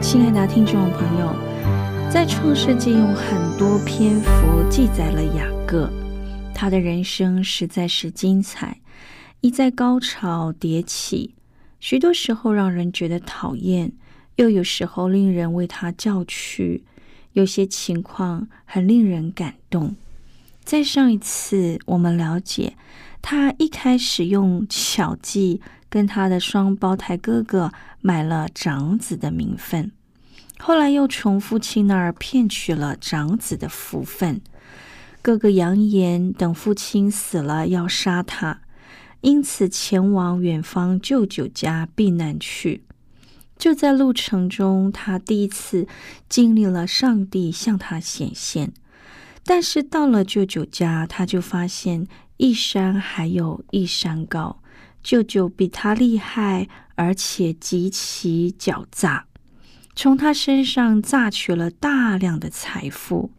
亲爱的听众朋友，在创世纪用很多篇幅记载了雅各，他的人生实在是精彩，一再高潮迭起，许多时候让人觉得讨厌，又有时候令人为他叫屈，有些情况很令人感动。在上一次，我们了解他一开始用巧计。跟他的双胞胎哥哥买了长子的名分，后来又从父亲那儿骗取了长子的福分。哥哥扬言等父亲死了要杀他，因此前往远方舅舅家避难去。就在路程中，他第一次经历了上帝向他显现。但是到了舅舅家，他就发现一山还有一山高。舅舅比他厉害，而且极其狡诈，从他身上榨取了大量的财富。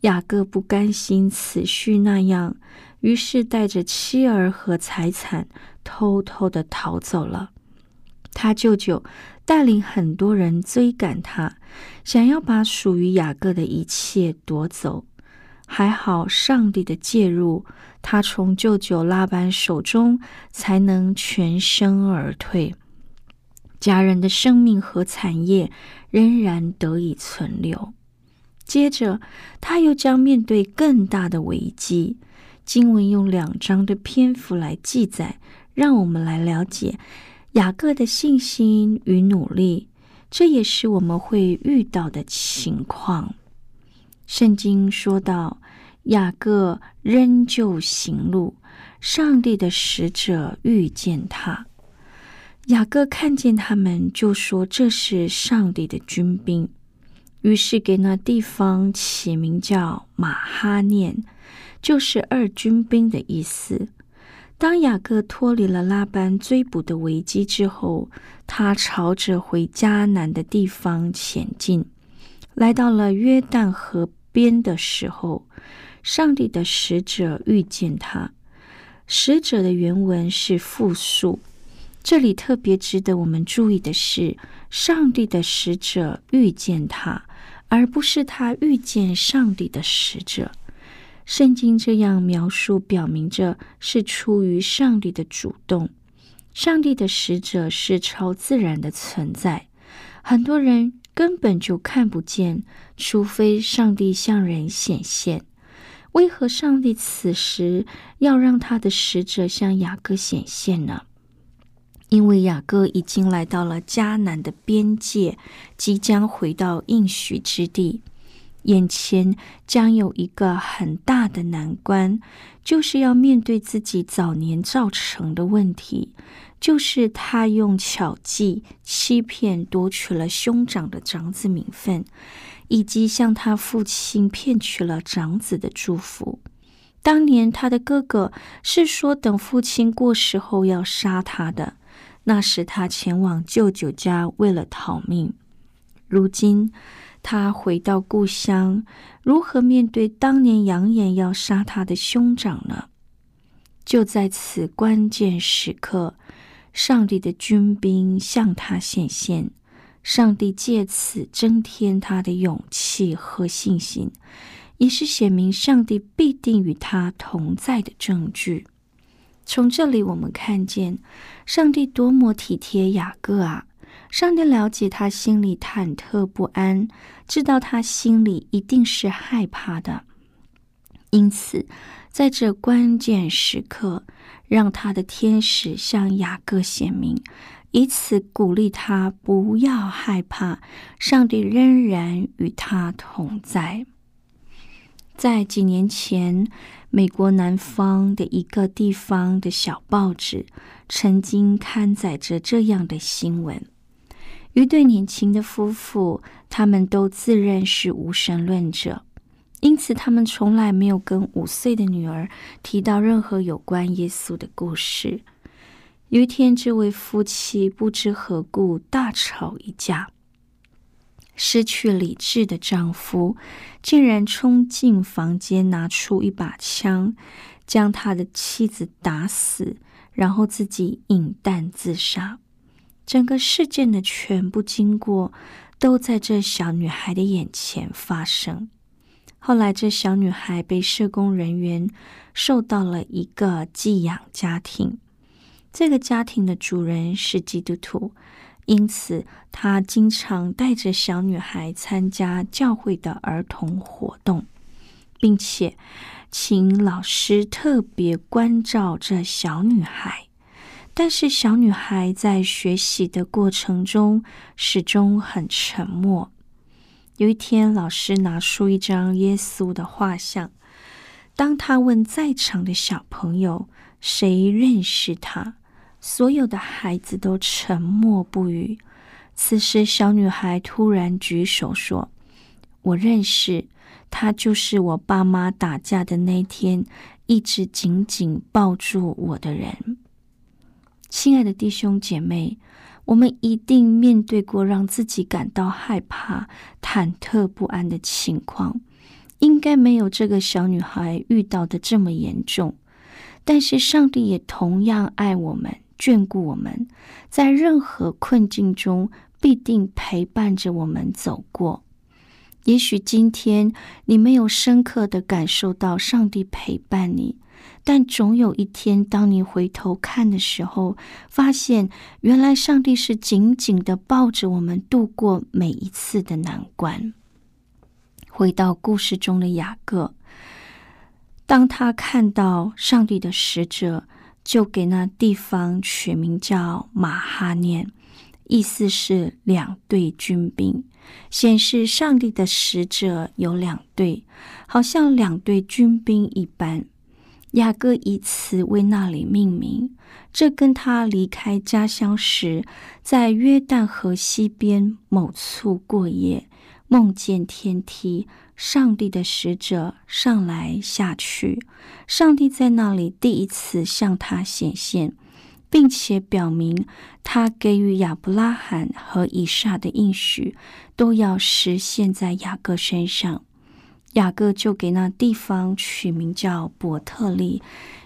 雅各不甘心此续那样，于是带着妻儿和财产偷偷的逃走了。他舅舅带领很多人追赶他，想要把属于雅各的一切夺走。还好上帝的介入。他从舅舅拉班手中才能全身而退，家人的生命和产业仍然得以存留。接着，他又将面对更大的危机。经文用两章的篇幅来记载，让我们来了解雅各的信心与努力。这也是我们会遇到的情况。圣经说到。雅各仍旧行路，上帝的使者遇见他。雅各看见他们，就说：“这是上帝的军兵。”于是给那地方起名叫马哈念，就是二军兵的意思。当雅各脱离了拉班追捕的危机之后，他朝着回迦南的地方前进，来到了约旦河边的时候。上帝的使者遇见他，使者的原文是复数。这里特别值得我们注意的是，上帝的使者遇见他，而不是他遇见上帝的使者。圣经这样描述，表明着是出于上帝的主动。上帝的使者是超自然的存在，很多人根本就看不见，除非上帝向人显现。为何上帝此时要让他的使者向雅各显现呢？因为雅各已经来到了迦南的边界，即将回到应许之地，眼前将有一个很大的难关，就是要面对自己早年造成的问题，就是他用巧计欺骗夺取了兄长的长子名分。以及向他父亲骗取了长子的祝福。当年他的哥哥是说等父亲过世后要杀他的，那时他前往舅舅家为了逃命。如今他回到故乡，如何面对当年扬言要杀他的兄长呢？就在此关键时刻，上帝的军兵向他显现。上帝借此增添他的勇气和信心，也是显明上帝必定与他同在的证据。从这里我们看见，上帝多么体贴雅各啊！上帝了解他心里忐忑不安，知道他心里一定是害怕的，因此在这关键时刻，让他的天使向雅各显明，以此鼓励他不要害怕，上帝仍然与他同在。在几年前，美国南方的一个地方的小报纸曾经刊载着这样的新闻：一对年轻的夫妇，他们都自认是无神论者，因此他们从来没有跟五岁的女儿提到任何有关耶稣的故事。有一天，这位夫妻不知何故大吵一架。失去理智的丈夫竟然冲进房间，拿出一把枪，将他的妻子打死，然后自己引弹自杀。整个事件的全部经过都在这小女孩的眼前发生。后来，这小女孩被社工人员受到了一个寄养家庭，这个家庭的主人是基督徒。因此，他经常带着小女孩参加教会的儿童活动，并且请老师特别关照这小女孩。但是，小女孩在学习的过程中始终很沉默。有一天，老师拿出一张耶稣的画像，当他问在场的小朋友谁认识他。所有的孩子都沉默不语。此时，小女孩突然举手说：“我认识他，就是我爸妈打架的那天，一直紧紧抱住我的人。”亲爱的弟兄姐妹，我们一定面对过让自己感到害怕、忐忑不安的情况，应该没有这个小女孩遇到的这么严重。但是，上帝也同样爱我们。眷顾我们，在任何困境中必定陪伴着我们走过。也许今天你没有深刻的感受到上帝陪伴你，但总有一天，当你回头看的时候，发现原来上帝是紧紧的抱着我们度过每一次的难关。回到故事中的雅各，当他看到上帝的使者。就给那地方取名叫马哈念，意思是两队军兵，显示上帝的使者有两队，好像两队军兵一般。雅各以此为那里命名，这跟他离开家乡时，在约旦河西边某处过夜，梦见天梯。上帝的使者上来下去，上帝在那里第一次向他显现，并且表明他给予亚伯拉罕和以撒的应许都要实现在雅各身上。雅各就给那地方取名叫伯特利，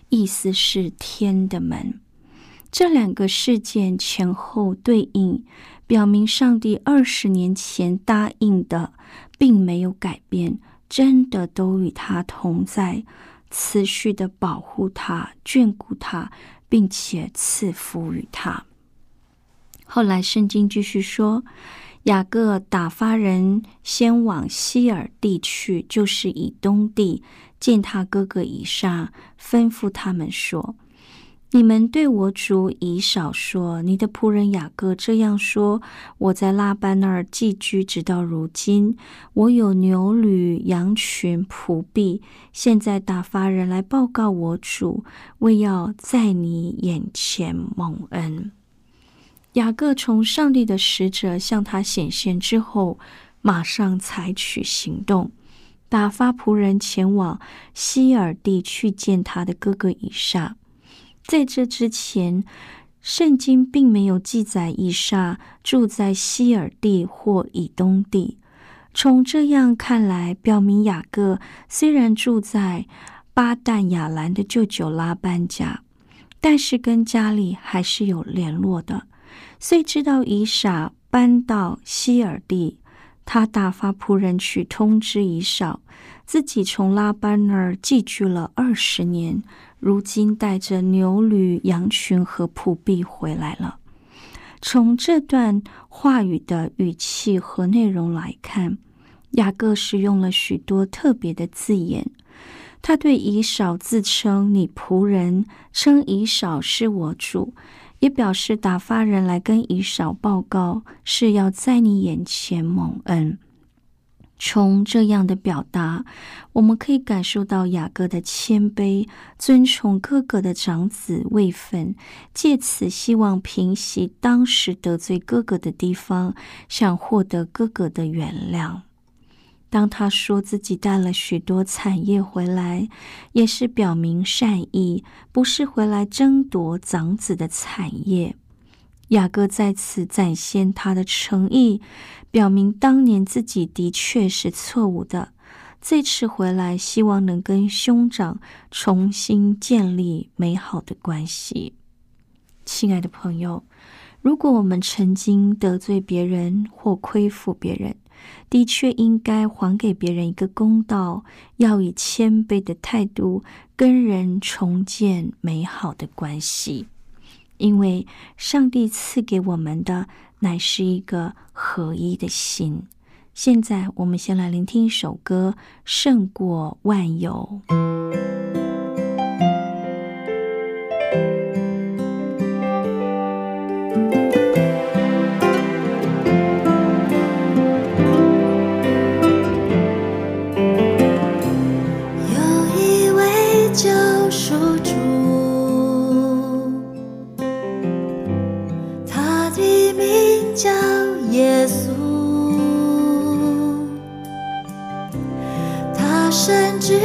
意思是天的门。这两个事件前后对应，表明上帝二十年前答应的。并没有改变，真的都与他同在，持续的保护他、眷顾他，并且赐福于他。后来圣经继续说，雅各打发人先往希尔地去，就是以东地，见他哥哥以撒，吩咐他们说。你们对我主以少说，你的仆人雅各这样说：我在拉班那儿寄居，直到如今，我有牛驴、羊群、仆婢。现在打发人来报告我主，为要在你眼前蒙恩。雅各从上帝的使者向他显现之后，马上采取行动，打发仆人前往希尔地去见他的哥哥以撒。在这之前，圣经并没有记载以撒住在西尔地或以东地。从这样看来，表明雅各虽然住在巴旦亚兰的舅舅拉班家，但是跟家里还是有联络的。虽知道以撒搬到希尔地，他打发仆人去通知以扫，自己从拉班那儿寄居了二十年。如今带着牛驴、羊群和仆婢回来了。从这段话语的语气和内容来看，雅各使用了许多特别的字眼。他对以扫自称“你仆人”，称以扫是我主，也表示打发人来跟以扫报告，是要在你眼前蒙恩。从这样的表达，我们可以感受到雅各的谦卑，尊崇哥哥的长子位分，借此希望平息当时得罪哥哥的地方，想获得哥哥的原谅。当他说自己带了许多产业回来，也是表明善意，不是回来争夺长子的产业。雅各在此展现他的诚意。表明当年自己的确是错误的，这次回来希望能跟兄长重新建立美好的关系。亲爱的朋友，如果我们曾经得罪别人或亏负别人，的确应该还给别人一个公道，要以谦卑的态度跟人重建美好的关系，因为上帝赐给我们的。乃是一个合一的心。现在，我们先来聆听一首歌，《胜过万有》。叫耶稣他深知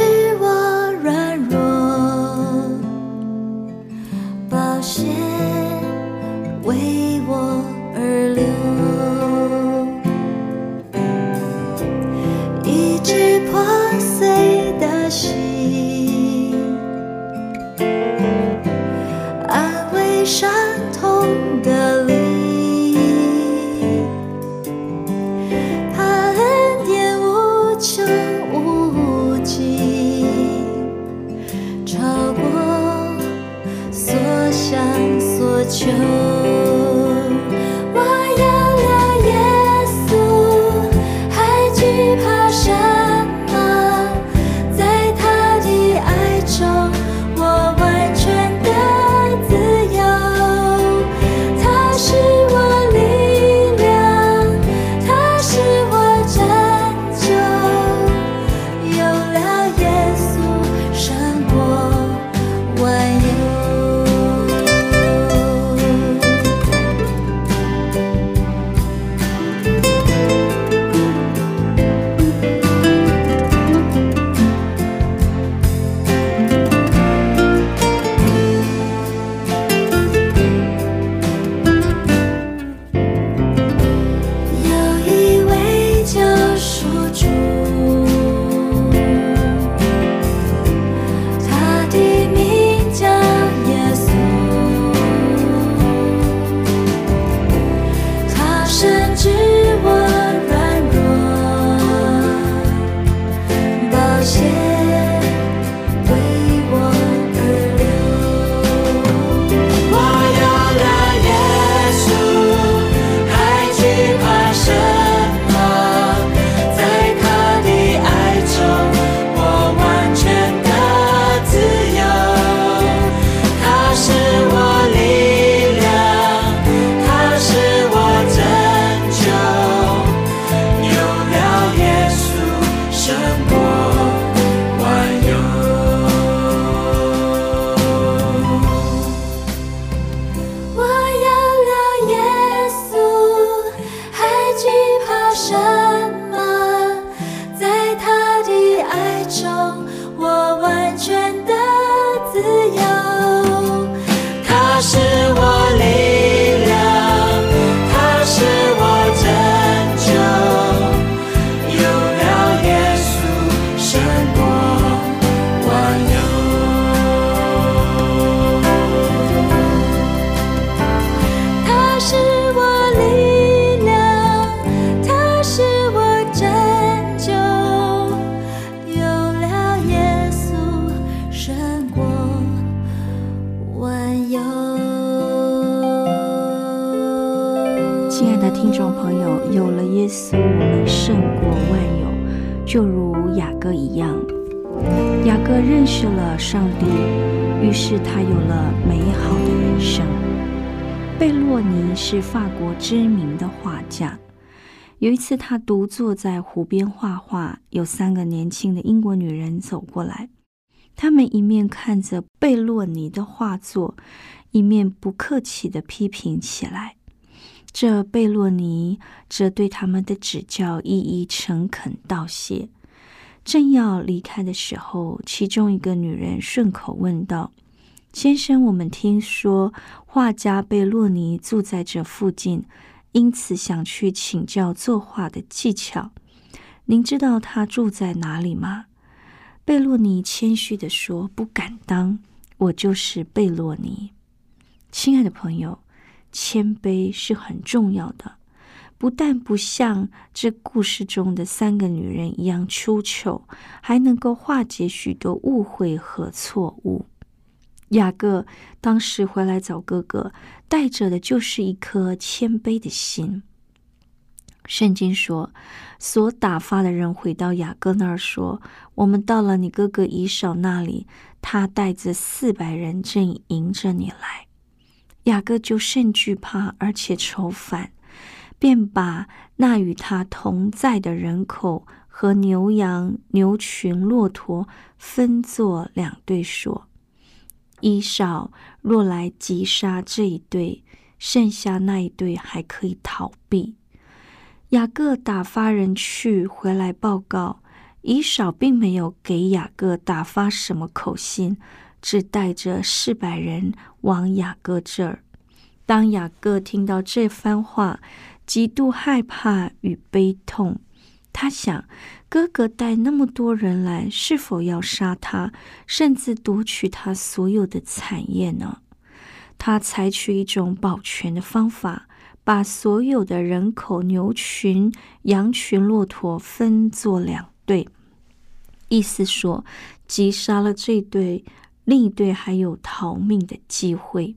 I said. 雅各认识了上帝，于是他有了美好的人生。贝洛尼是法国知名的画家。有一次，他独坐在湖边画画，有三个年轻的英国女人走过来，他们一面看着贝洛尼的画作，一面不客气地批评起来。这贝洛尼则对他们的指教一一诚恳道谢。正要离开的时候，其中一个女人顺口问道：“先生，我们听说画家贝洛尼住在这附近。”因此想去请教作画的技巧。您知道他住在哪里吗？贝洛尼谦虚地说：“不敢当，我就是贝洛尼。”亲爱的朋友，谦卑是很重要的，不但不像这故事中的三个女人一样出糗，还能够化解许多误会和错误。雅各当时回来找哥哥，带着的就是一颗谦卑的心。圣经说，所打发的人回到雅各那儿说：“我们到了你哥哥以扫那里，他带着四百人正迎着你来。”雅各就甚惧怕，而且愁烦，便把那与他同在的人口和牛羊、牛群、骆驼分作两队，说。伊少若来击杀这一队，剩下那一对还可以逃避。雅各打发人去，回来报告，伊少并没有给雅各打发什么口信，只带着四百人往雅各这儿。当雅各听到这番话，极度害怕与悲痛。他想，哥哥带那么多人来，是否要杀他，甚至夺取他所有的产业呢？他采取一种保全的方法，把所有的人口、牛群、羊群、骆驼分作两队，意思说，击杀了这队，另一队还有逃命的机会。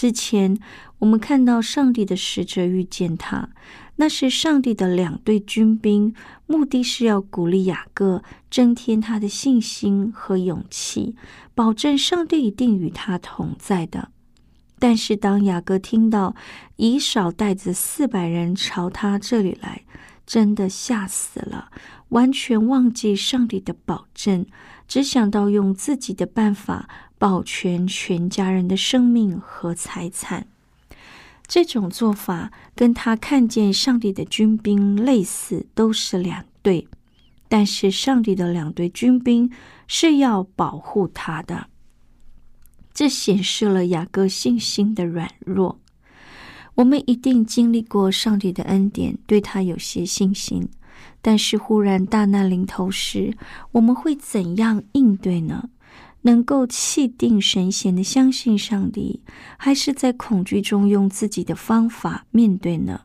之前我们看到上帝的使者遇见他。那是上帝的两队军兵，目的是要鼓励雅各，增添他的信心和勇气，保证上帝一定与他同在的。但是，当雅各听到以少带着四百人朝他这里来，真的吓死了，完全忘记上帝的保证，只想到用自己的办法保全全家人的生命和财产。这种做法跟他看见上帝的军兵类似，都是两队，但是上帝的两队军兵是要保护他的。这显示了雅各信心的软弱。我们一定经历过上帝的恩典，对他有些信心，但是忽然大难临头时，我们会怎样应对呢？能够气定神闲的相信上帝，还是在恐惧中用自己的方法面对呢？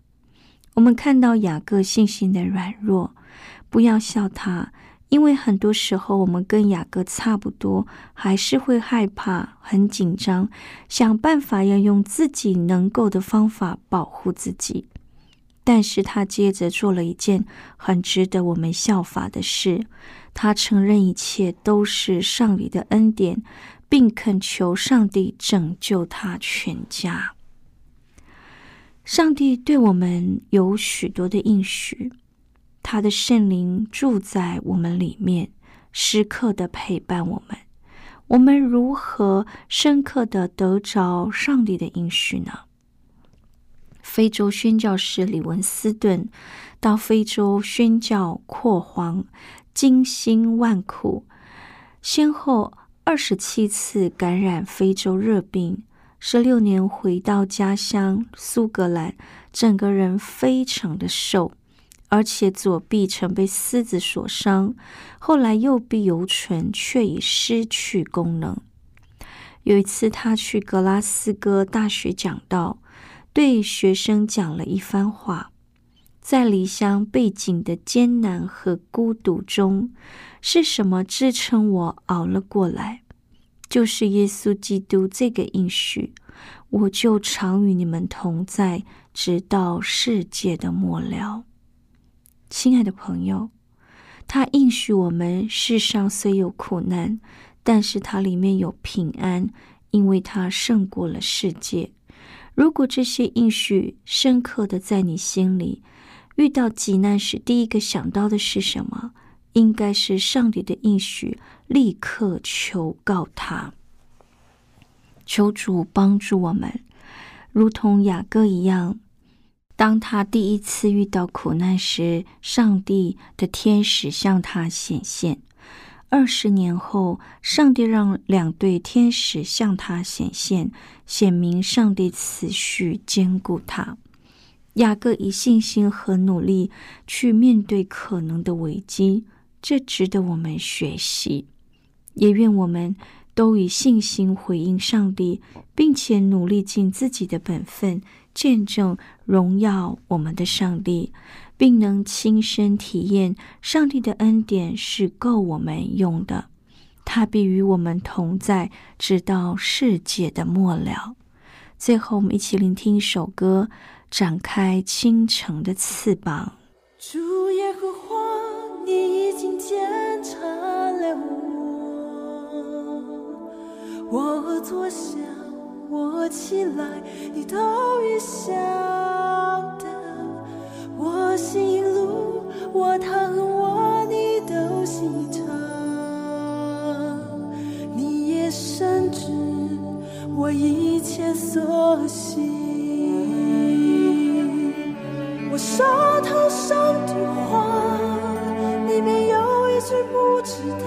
我们看到雅各信心的软弱，不要笑他，因为很多时候我们跟雅各差不多，还是会害怕、很紧张，想办法要用自己能够的方法保护自己。但是他接着做了一件很值得我们效法的事，他承认一切都是上帝的恩典，并恳求上帝拯救他全家。上帝对我们有许多的应许，他的圣灵住在我们里面，时刻的陪伴我们。我们如何深刻的得着上帝的应许呢？非洲宣教士李文斯顿到非洲宣教扩荒，精心万苦，先后二十七次感染非洲热病。十六年回到家乡苏格兰，整个人非常的瘦，而且左臂曾被狮子所伤，后来右臂犹存，却已失去功能。有一次，他去格拉斯哥大学讲道。对学生讲了一番话，在离乡背井的艰难和孤独中，是什么支撑我熬了过来？就是耶稣基督这个应许，我就常与你们同在，直到世界的末了。亲爱的朋友，他应许我们：世上虽有苦难，但是它里面有平安，因为它胜过了世界。如果这些应许深刻的在你心里，遇到急难时，第一个想到的是什么？应该是上帝的应许，立刻求告他，求主帮助我们，如同雅各一样。当他第一次遇到苦难时，上帝的天使向他显现。二十年后，上帝让两对天使向他显现，显明上帝持续兼顾他。雅各以信心和努力去面对可能的危机，这值得我们学习。也愿我们都以信心回应上帝，并且努力尽自己的本分，见证荣耀我们的上帝，并能亲身体验上帝的恩典是够我们用的。他必与我们同在，直到世界的末了。最后，我们一起聆听一首歌。展开倾城的翅膀。主耶和华，你已经检查了我，我坐下，我起来，你都已晓得。我行路，我躺我，你都细察。你也深知我一切所行。我手头上的话，里面有一句不知道。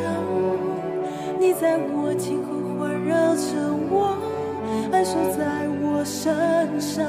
你在我肩后环绕着我，安守在我身上，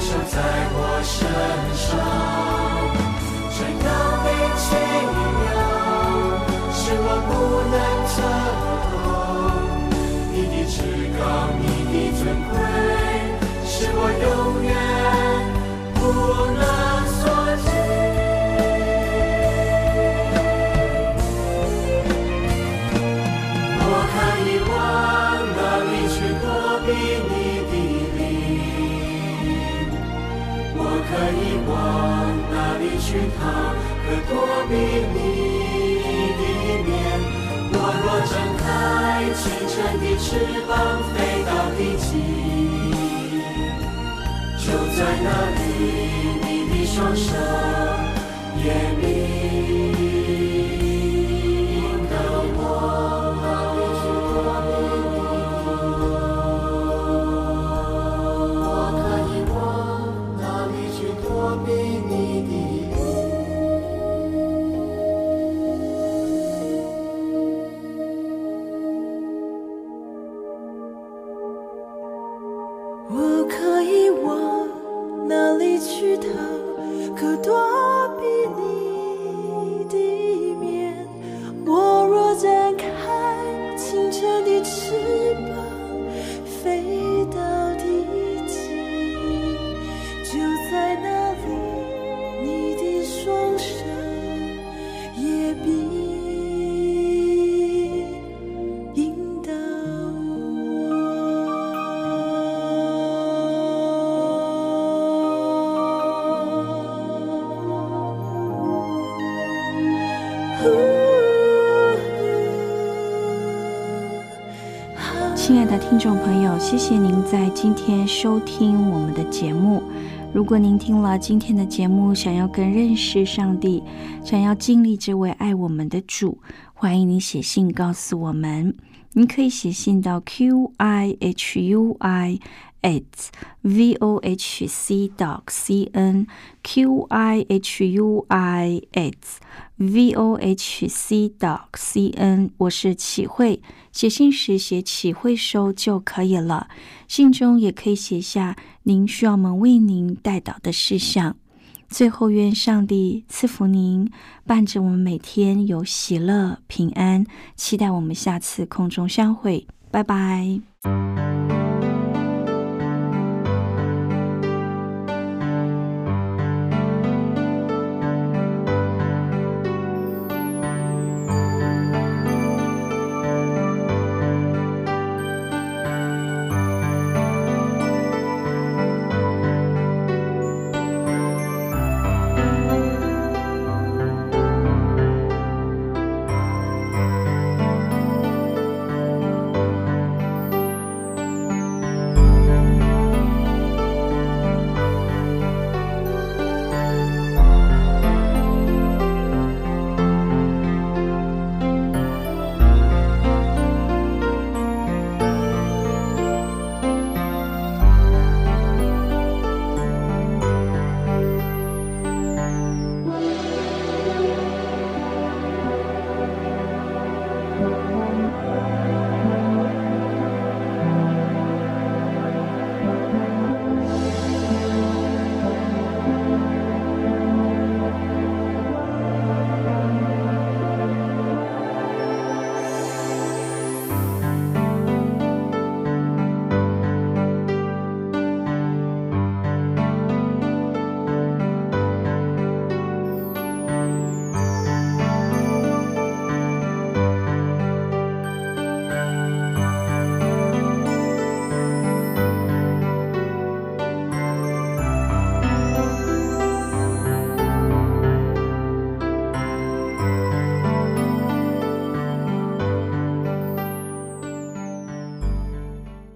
就在我身上。躲避你的面，我若展开清晨的翅膀，飞到地极，就在那里，你的双手。听众朋友，谢谢您在今天收听我们的节目。如果您听了今天的节目，想要更认识上帝，想要经历这位爱我们的主，欢迎你写信告诉我们。您可以写信到 q i h u i at v o h c dot c n q i h u i at v o h c dot c n。我是启慧，写信时写启慧收就可以了。信中也可以写下您需要我们为您带导的事项。最后，愿上帝赐福您，伴着我们每天有喜乐平安。期待我们下次空中相会，拜拜。